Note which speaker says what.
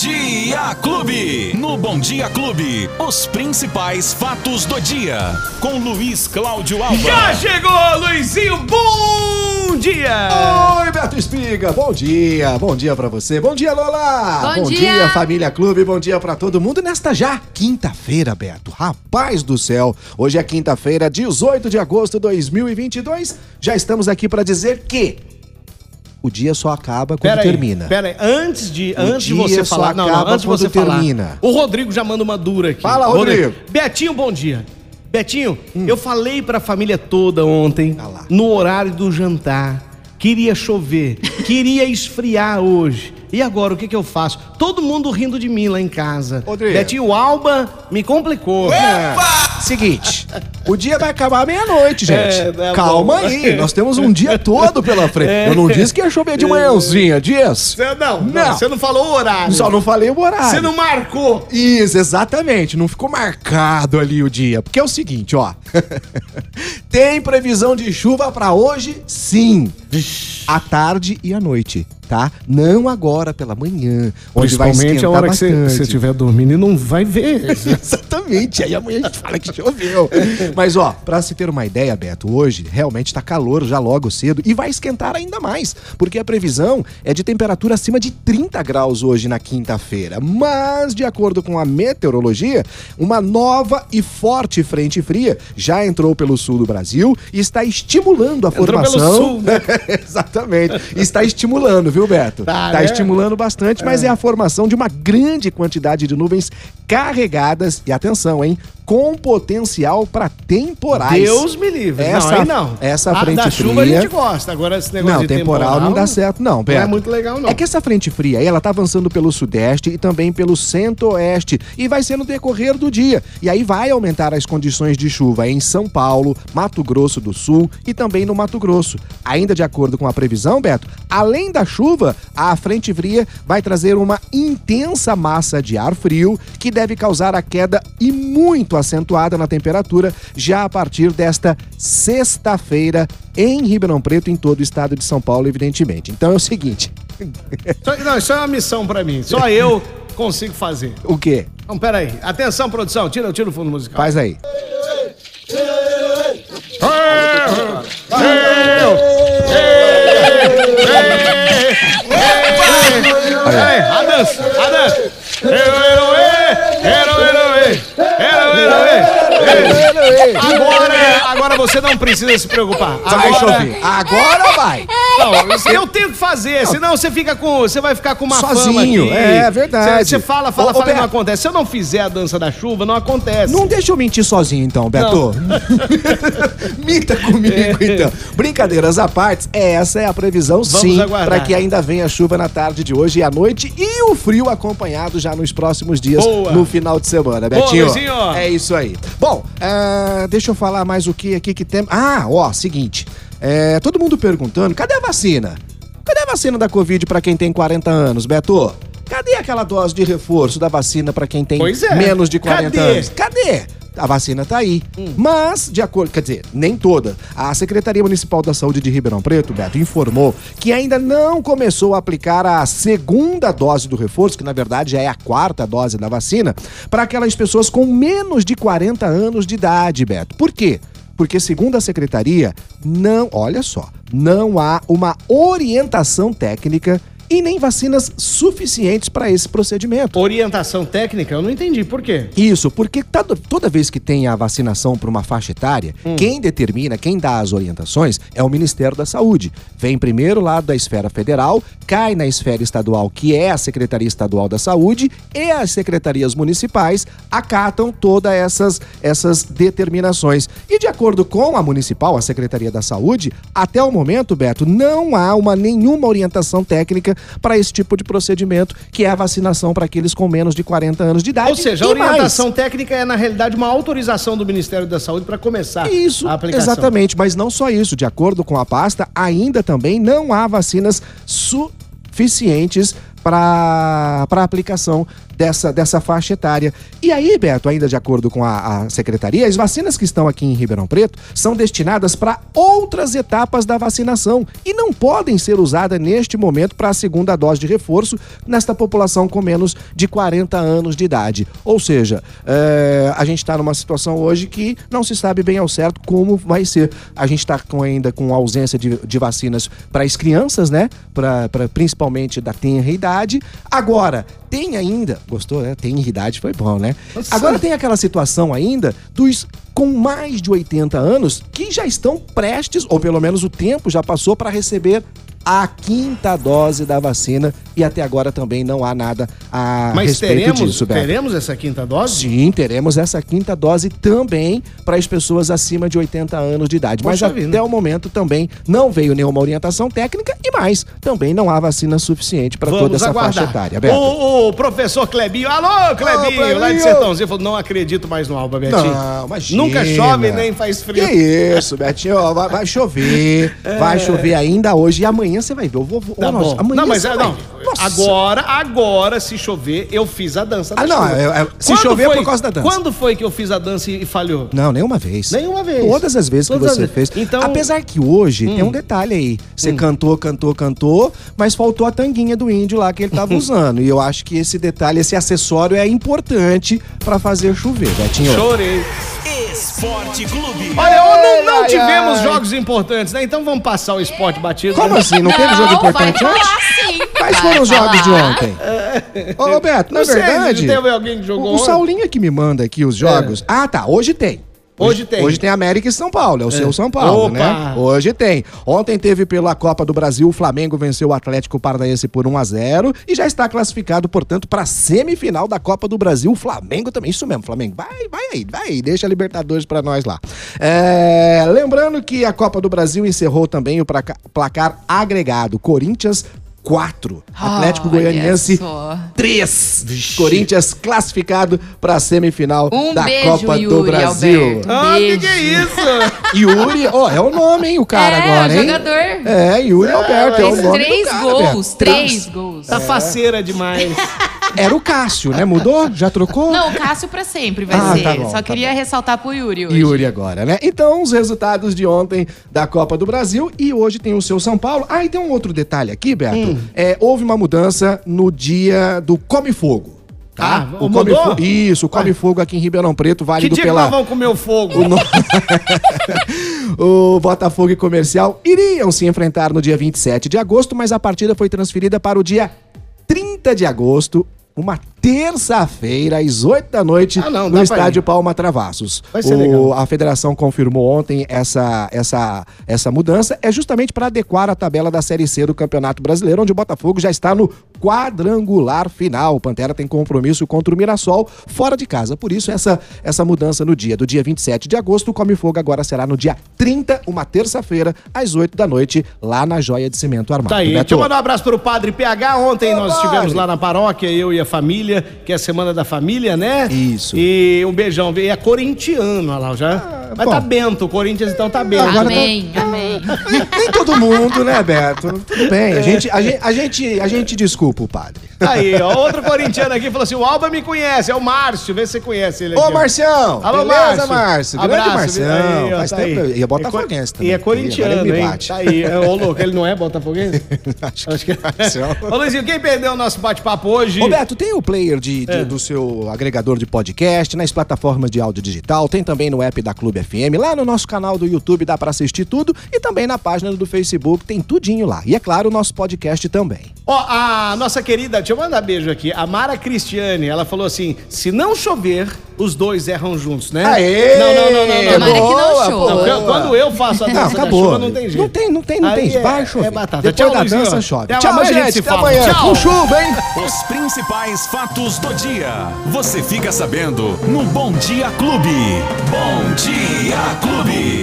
Speaker 1: Dia Clube. No Bom Dia Clube, os principais fatos do dia. Com Luiz Cláudio Alba.
Speaker 2: Já chegou, Luizinho. Bom dia.
Speaker 3: Oi, Beto Espiga. Bom dia. Bom dia pra você. Bom dia, Lola.
Speaker 4: Bom dia.
Speaker 3: família Clube. Bom dia pra todo mundo nesta já quinta-feira, Beto. Rapaz do céu. Hoje é quinta-feira, 18 de agosto de 2022. Já estamos aqui pra dizer que o dia só acaba quando
Speaker 2: Pera aí,
Speaker 3: termina.
Speaker 2: Pera aí, antes de,
Speaker 3: O
Speaker 2: antes de você falar, não, não,
Speaker 3: acaba
Speaker 2: antes de você
Speaker 3: quando
Speaker 2: falar.
Speaker 3: termina.
Speaker 2: O Rodrigo já manda uma dura aqui.
Speaker 3: Fala, Rodrigo.
Speaker 2: Betinho, bom dia. Betinho, eu falei pra família toda ontem,
Speaker 3: Ah
Speaker 2: no horário do jantar, queria chover, queria esfriar hoje. E agora, o que que eu faço? Todo mundo rindo de mim lá em casa.
Speaker 3: Rodrigo.
Speaker 2: Betinho, o Alba me complicou.
Speaker 3: É. Seguinte, o dia vai acabar meia-noite, gente.
Speaker 2: É, tá
Speaker 3: Calma
Speaker 2: bom.
Speaker 3: aí, nós temos um dia todo pela frente.
Speaker 2: É.
Speaker 3: Eu não disse que ia chover de manhãzinha, dias.
Speaker 2: Você não, não,
Speaker 3: Não.
Speaker 2: você não falou o horário.
Speaker 3: Só não falei o horário.
Speaker 2: Você não marcou.
Speaker 3: Isso, exatamente. Não ficou marcado ali o dia. Porque é o seguinte, ó. Tem previsão de chuva pra hoje? Sim. À tarde e à noite, tá? Não agora pela manhã, onde vai
Speaker 2: Principalmente a hora que você estiver dormindo e não vai ver.
Speaker 3: Exatamente. Aí amanhã a gente fala que choveu. Mas, ó, pra se ter uma ideia, Beto, hoje realmente tá calor já logo cedo e vai esquentar ainda mais, porque a previsão é de temperatura acima de 30 graus hoje na quinta-feira. Mas, de acordo com a meteorologia, uma nova e forte frente fria já entrou pelo sul do Brasil e está estimulando a
Speaker 2: Entrou
Speaker 3: formação.
Speaker 2: pelo sul, né?
Speaker 3: Exatamente. Está estimulando, viu, Beto?
Speaker 2: Tá,
Speaker 3: Tá
Speaker 2: né?
Speaker 3: estimulando bastante, mas é a formação de uma grande quantidade de nuvens carregadas e atenção, hein? Com potencial para temporais.
Speaker 2: Deus me livre.
Speaker 3: Essa-
Speaker 2: não, aí não.
Speaker 3: essa
Speaker 2: A-
Speaker 3: frente
Speaker 2: da chuva
Speaker 3: fria-
Speaker 2: a gente gosta. Agora esse negócio
Speaker 3: Não,
Speaker 2: de
Speaker 3: temporal, não dá certo, não, Beto.
Speaker 2: Não é muito legal, não.
Speaker 3: É que essa frente fria aí, ela tá avançando pelo sudeste e também pelo centro-oeste e vai ser no decorrer do dia. E aí vai aumentar as condições de chuva em São Paulo, Mato Grosso do Sul e também no Mato Grosso. Ainda de acordo com a previsão, Beto, além da chuva, a frente fria vai trazer uma intensa massa de ar frio que deve causar a queda e muito acentuada na temperatura já a partir desta sexta-feira em Ribeirão Preto, em todo o estado de São Paulo, evidentemente. Então é o seguinte,
Speaker 2: Só- Não, isso é uma missão pra mim. Só eu consigo fazer.
Speaker 3: o quê?
Speaker 2: Então, peraí. Atenção, produção. Tira, tira o fundo musical.
Speaker 3: Faz aí.
Speaker 2: Agora, agora você não precisa se preocupar.
Speaker 3: Vai
Speaker 2: Agora,
Speaker 3: chover. Agora vai.
Speaker 2: Não, eu tenho que fazer, senão você fica com, você vai ficar com uma
Speaker 3: Sozinho,
Speaker 2: fama aqui.
Speaker 3: é verdade.
Speaker 2: Você, fala, fala,
Speaker 3: Ô, ô,
Speaker 2: fala e não acontece. Se eu não fizer a dança da chuva, não acontece.
Speaker 3: Não deixa eu mentir sozinho, então, Beto. Minta comigo, então. Brincadeiras à parte, essa é a previsão, sim,
Speaker 2: aguardar.
Speaker 3: para que ainda venha chuva na tarde de hoje e à noite e o frio acompanhado já nos próximos dias,
Speaker 2: Boa.
Speaker 3: no final de semana,
Speaker 2: Boa,
Speaker 3: Betinho.
Speaker 2: Luizinho.
Speaker 3: É isso aí. Bom, ah, deixa eu falar mais o que aqui que tem. Ah, ó, seguinte. É, todo mundo perguntando, cadê a vacina? Cadê a vacina da Covid para quem tem 40 anos, Beto? Cadê aquela dose de reforço da vacina para quem tem
Speaker 2: é.
Speaker 3: menos de 40
Speaker 2: Cadê?
Speaker 3: anos? Cadê? A vacina tá aí. Mas, de acordo, quer dizer, nem toda. A Secretaria Municipal da Saúde de Ribeirão Preto, Beto, informou que ainda não começou a aplicar a segunda dose do reforço, que na verdade já é a quarta dose da vacina, para aquelas pessoas com menos de 40 anos de idade, Beto. Por quê? Porque, segundo a secretaria, não, olha só, não há uma orientação técnica e nem vacinas suficientes para esse procedimento.
Speaker 2: Orientação técnica, eu não entendi. Por quê?
Speaker 3: Isso, porque todo- toda vez que tem a vacinação para uma faixa etária, quem determina, quem dá as orientações é o Ministério da Saúde. Vem primeiro lá da esfera federal, cai na esfera estadual, que é a Secretaria Estadual da Saúde, e as secretarias municipais acatam todas essas, essas determinações. E de acordo com a municipal, a Secretaria da Saúde, até o momento, Beto, não há uma nenhuma orientação técnica para esse tipo de procedimento, que é a vacinação para aqueles com menos de 40 anos de idade.
Speaker 2: Ou seja, a
Speaker 3: E mais.
Speaker 2: orientação técnica é, na realidade, uma autorização do Ministério da Saúde para começar
Speaker 3: Isso,
Speaker 2: a aplicação.
Speaker 3: exatamente, mas não só isso. De acordo com a pasta, ainda também não há vacinas suficientes para aplicação dessa, dessa faixa etária. E aí, Beto, ainda de acordo com a, a secretaria, as vacinas que estão aqui em Ribeirão Preto são destinadas para outras etapas da vacinação e não podem ser usadas neste momento para a segunda dose de reforço nesta população com menos de 40 anos de idade. Ou seja, é, a gente está numa situação hoje que não se sabe bem ao certo como vai ser. A gente está ainda com ausência de, de vacinas para as crianças, né? Pra, pra, principalmente da tenra idade. Agora, tem ainda. Gostou, né? Tem idade, foi bom, né? Nossa. Agora tem aquela situação ainda dos com mais de 80 anos que já estão prestes, ou pelo menos o tempo já passou, para receber a quinta dose da vacina e até agora também não há nada a
Speaker 2: Mas
Speaker 3: respeito
Speaker 2: teremos,
Speaker 3: disso, Beto.
Speaker 2: teremos essa quinta dose?
Speaker 3: Sim, teremos essa quinta dose também para as pessoas acima de 80 anos de idade. Mas
Speaker 2: Poxa
Speaker 3: até
Speaker 2: vida.
Speaker 3: o momento também não veio nenhuma orientação técnica e mais, também não há vacina suficiente para toda essa
Speaker 2: aguardar.
Speaker 3: faixa etária, Beto.
Speaker 2: O, o professor Clebinho, alô, Clebinho,
Speaker 3: Clebinho.
Speaker 2: lá de Sertãozinho, falou, não acredito mais no Alba, Betinho.
Speaker 3: Não, imagina.
Speaker 2: Nunca chove nem faz frio.
Speaker 3: Que isso, Betinho, vai, vai chover, vai chover ainda hoje e amanhã você vai ver. Eu vou, vou-
Speaker 2: É. Tá bom.
Speaker 3: amanhã
Speaker 2: não, mas
Speaker 3: você
Speaker 2: é,
Speaker 3: vai
Speaker 2: não. Agora, agora, se chover, eu fiz a dança da
Speaker 3: Ah, não,
Speaker 2: chuva.
Speaker 3: é- é- se
Speaker 2: Quando
Speaker 3: chover é
Speaker 2: foi-
Speaker 3: por causa da dança.
Speaker 2: Quando foi que eu fiz a dança e falhou?
Speaker 3: Não, nenhuma vez.
Speaker 2: Nenhuma vez.
Speaker 3: Todas as vezes
Speaker 2: Todas
Speaker 3: que você
Speaker 2: vezes.
Speaker 3: fez.
Speaker 2: Então-
Speaker 3: Apesar que hoje tem um detalhe aí. Você cantou, cantou, cantou, mas faltou a tanguinha do índio lá que ele tava usando. E eu acho que esse detalhe, esse acessório é importante pra fazer chover, Betinho.
Speaker 2: Chorei.
Speaker 1: Esporte Clube.
Speaker 2: Olha, não, não
Speaker 3: ai,
Speaker 2: tivemos
Speaker 3: ai.
Speaker 2: jogos importantes, né? Então vamos passar o esporte batido.
Speaker 3: Como
Speaker 2: né?
Speaker 3: assim? Não, teve jogo importante
Speaker 4: vai
Speaker 3: ontem? Quais
Speaker 4: Vai
Speaker 3: foram os jogos de ontem? Ô, Roberto, na
Speaker 2: Não sei,
Speaker 3: verdade.
Speaker 2: teve alguém que jogou
Speaker 3: O, o
Speaker 2: ontem?
Speaker 3: Saulinho é que me manda aqui os jogos. Ah, tá. Hoje tem.
Speaker 2: Hoje tem.
Speaker 3: Hoje tem América e São Paulo, é o seu São Paulo,
Speaker 2: Opa!
Speaker 3: né? Hoje tem. Ontem teve pela Copa do Brasil, o Flamengo venceu o Atlético Paranaense por 1 a 0 e já está classificado, portanto, para a semifinal da Copa do Brasil. O Flamengo também, isso mesmo, Flamengo. Vai, vai aí, vai aí, deixa a Libertadores para nós lá. É, lembrando que a Copa do Brasil encerrou também o placa- placar agregado. Corinthians 4, Atlético Goianiense
Speaker 4: só.
Speaker 3: 3. Corinthians classificado para a semifinal
Speaker 4: Um
Speaker 3: da
Speaker 4: beijo,
Speaker 3: Copa do
Speaker 4: Yuri
Speaker 3: Brasil.
Speaker 4: Alberto.
Speaker 2: Ah, que
Speaker 4: Beijo.
Speaker 2: que é isso?
Speaker 3: Yuri, ó, é o nome, hein, o cara
Speaker 4: É,
Speaker 3: agora,
Speaker 4: o
Speaker 3: hein?
Speaker 4: jogador.
Speaker 3: É, Yuri Alberto, é o
Speaker 4: Fez
Speaker 3: nome
Speaker 4: três
Speaker 3: do cara,
Speaker 4: gols,
Speaker 3: Beto.
Speaker 4: três gols.
Speaker 2: Tá faceira demais.
Speaker 3: Era o Cássio, né? Mudou? Já trocou?
Speaker 4: Não, o Cássio pra sempre vai
Speaker 3: Ah,
Speaker 4: ser.
Speaker 3: tá bom,
Speaker 4: Só
Speaker 3: tá
Speaker 4: queria ressaltar pro Yuri hoje.
Speaker 3: Yuri agora, né? Então, os resultados de ontem da Copa do Brasil e hoje tem o seu São Paulo. Ah, e tem um outro detalhe aqui, Beto.
Speaker 2: Hum.
Speaker 3: É, houve uma mudança no dia do Come Fogo. Tá?
Speaker 2: Ah,
Speaker 3: o? Come Fogo. Isso, o Come Fogo aqui em Ribeirão Preto,
Speaker 2: Que
Speaker 3: válido
Speaker 2: dia que
Speaker 3: pela.
Speaker 2: nós vamos comer o fogo?
Speaker 3: o Botafogo e Comercial iriam se enfrentar no dia 27 de agosto, mas a partida foi transferida para o dia 30 de agosto, uma terça-feira, às 8 da noite,
Speaker 2: Ah, não,
Speaker 3: no estádio. Palma Travassos.
Speaker 2: Vai ser
Speaker 3: O-
Speaker 2: legal.
Speaker 3: A federação confirmou ontem essa, essa, essa mudança. É justamente para adequar a tabela da Série C do Campeonato Brasileiro, onde o Botafogo já está no quadrangular final. O Pantera tem compromisso contra o Mirassol fora de casa. Por isso, essa, essa mudança no dia do dia 27 de agosto. O Come Fogo agora será no dia 30, uma terça-feira, às 8 da noite, lá na Joia de Cimento Armado.
Speaker 2: Tá aí.
Speaker 3: Beto.
Speaker 2: Deixa eu mandar um abraço pro Padre PH. Ontem
Speaker 3: Ô,
Speaker 2: nós
Speaker 3: padre.
Speaker 2: estivemos lá na paróquia, eu e a família, que é a Semana da Família, né?
Speaker 3: Isso.
Speaker 2: E um beijão. E é corintiano, olha lá, já. Mas
Speaker 3: bom.
Speaker 2: tá bento, o Corinthians então tá bento.
Speaker 3: Agora
Speaker 4: Amém, amém.
Speaker 3: Nem, nem todo mundo, né, Beto? Tudo bem. A gente, a, gente, a, gente, a gente desculpa o padre.
Speaker 2: Tá Aí, ó, outro corintiano aqui falou assim: o Alba me conhece, é o Márcio, vê se você conhece ele aqui.
Speaker 3: Ô. Marcião!
Speaker 2: Alô,
Speaker 3: beleza,
Speaker 2: Márcio.
Speaker 3: Márcio? Grande
Speaker 2: Abraço,
Speaker 3: Marcião.
Speaker 2: aí, ó,
Speaker 3: Faz
Speaker 2: tá
Speaker 3: tempo.
Speaker 2: aí.
Speaker 3: E é botafoguense
Speaker 2: E
Speaker 3: também.
Speaker 2: é
Speaker 3: Agora
Speaker 2: corintiano,
Speaker 3: ele me
Speaker 2: hein?
Speaker 3: bate.
Speaker 2: Tá aí. É, Ô, louco, ele não é botafoguense?
Speaker 3: Acho que Marcião.
Speaker 2: Ô, Luizinho, quem perdeu o nosso bate-papo hoje?
Speaker 3: Roberto, tem o player de, de-
Speaker 2: É.
Speaker 3: do seu agregador de podcast, nas plataformas de áudio digital, tem também no app da Clube FM, lá no nosso canal do YouTube dá pra assistir tudo e também na página do Facebook tem tudinho lá. E é claro, o nosso podcast também.
Speaker 2: Ó, a nossa querida, deixa eu mandar beijo aqui, a Mara Cristiane, ela falou assim: se não chover, os dois erram juntos, né?
Speaker 3: Aê!
Speaker 2: Não, não, não, não, não.
Speaker 4: Que não
Speaker 3: Boa,
Speaker 4: chova.
Speaker 2: Não,
Speaker 3: boa.
Speaker 2: quando- eu faço a
Speaker 3: Não,
Speaker 2: dança da
Speaker 3: acabou.
Speaker 2: chuva, não tem jeito.
Speaker 3: Não tem, não tem, não
Speaker 2: Aí
Speaker 3: tem. Vai
Speaker 2: é-
Speaker 3: chover.
Speaker 2: É batata.
Speaker 3: Depois
Speaker 2: Tchau,
Speaker 3: da
Speaker 2: Luizinho.
Speaker 3: dança chove.
Speaker 2: Até
Speaker 3: Tchau,
Speaker 2: amanhã gente
Speaker 3: gente.
Speaker 2: se
Speaker 3: Até
Speaker 2: fala.
Speaker 3: amanhã.
Speaker 2: Tchau.
Speaker 3: Com chuva, hein?
Speaker 1: Os principais fatos do dia. Você fica sabendo no Bom Dia Clube. Bom Dia Clube.